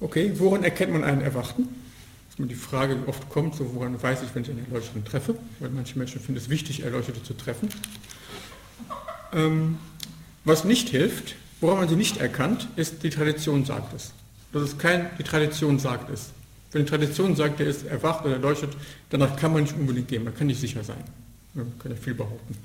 Okay, woran erkennt man einen Erwachten? Das ist die Frage, die oft kommt, so woran weiß ich, wenn ich einen Erleuchteten treffe? Weil manche Menschen finden es wichtig, Erleuchtete zu treffen. Ähm, was nicht hilft, woran man sie nicht erkannt, ist, die Tradition sagt es. Das ist kein, die Tradition sagt es. Wenn die Tradition sagt, er ist erwacht oder erleuchtet, danach kann man nicht unbedingt gehen, man kann nicht sicher sein. Man kann ja viel behaupten.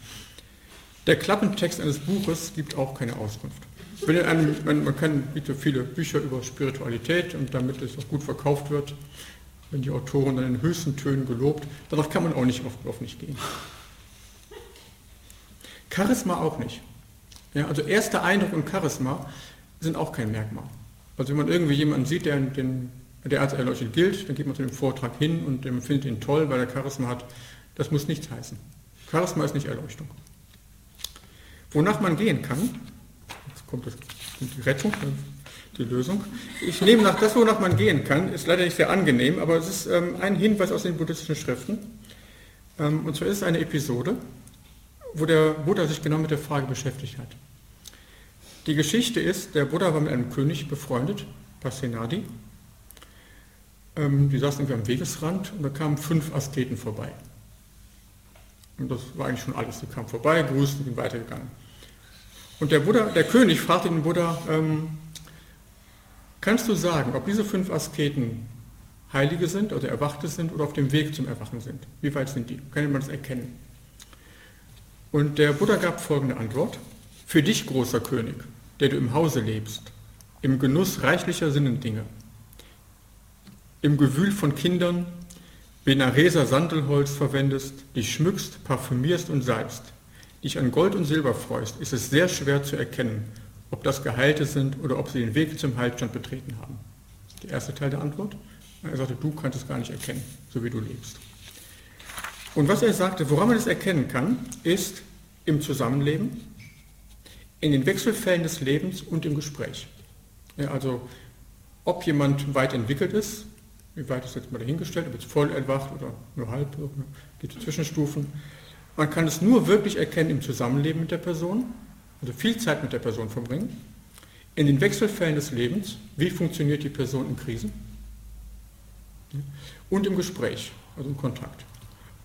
Der Klappentext eines Buches gibt auch keine Auskunft. Einem, man, man kann, ja viele Bücher über Spiritualität und damit es auch gut verkauft wird, wenn die Autoren dann in höchsten Tönen gelobt, danach kann man auch nicht auf, auf nicht gehen. Charisma auch nicht. Ja, also erster Eindruck und Charisma sind auch kein Merkmal. Also wenn man irgendwie jemanden sieht, der, den, der als erleuchtet gilt, dann geht man zu dem Vortrag hin und findet ihn toll, weil er Charisma hat. Das muss nichts heißen. Charisma ist nicht Erleuchtung. Wonach man gehen kann, kommt, das, kommt die Rettung, die Lösung. Ich nehme nach das, wonach man gehen kann, ist leider nicht sehr angenehm, aber es ist ähm, ein Hinweis aus den buddhistischen Schriften. Ähm, und zwar ist es eine Episode, wo der Buddha sich genau mit der Frage beschäftigt hat. Die Geschichte ist, der Buddha war mit einem König befreundet, Pasenadi. Ähm, die saßen irgendwie am Wegesrand und da kamen fünf Asketen vorbei. Und das war eigentlich schon alles. Die kamen vorbei, grüßten sind weitergegangen. Und der, Buddha, der König fragte den Buddha, ähm, kannst du sagen, ob diese fünf Asketen Heilige sind oder Erwachte sind oder auf dem Weg zum Erwachen sind? Wie weit sind die? Kann man das erkennen? Und der Buddha gab folgende Antwort. Für dich, großer König, der du im Hause lebst, im Genuss reichlicher Sinnendinge, im Gewühl von Kindern, Benareser Sandelholz verwendest, dich schmückst, parfümierst und salbst, dich an Gold und Silber freust, ist es sehr schwer zu erkennen, ob das Geheilte sind oder ob sie den Weg zum Heilstand betreten haben. Der erste Teil der Antwort. Er sagte, du kannst es gar nicht erkennen, so wie du lebst. Und was er sagte, woran man es erkennen kann, ist im Zusammenleben, in den Wechselfällen des Lebens und im Gespräch. Ja, also ob jemand weit entwickelt ist, wie weit ist jetzt mal dahingestellt, ob jetzt voll erwacht oder nur halb, gibt es Zwischenstufen. Man kann es nur wirklich erkennen im Zusammenleben mit der Person, also viel Zeit mit der Person verbringen, in den Wechselfällen des Lebens, wie funktioniert die Person in Krisen und im Gespräch, also im Kontakt.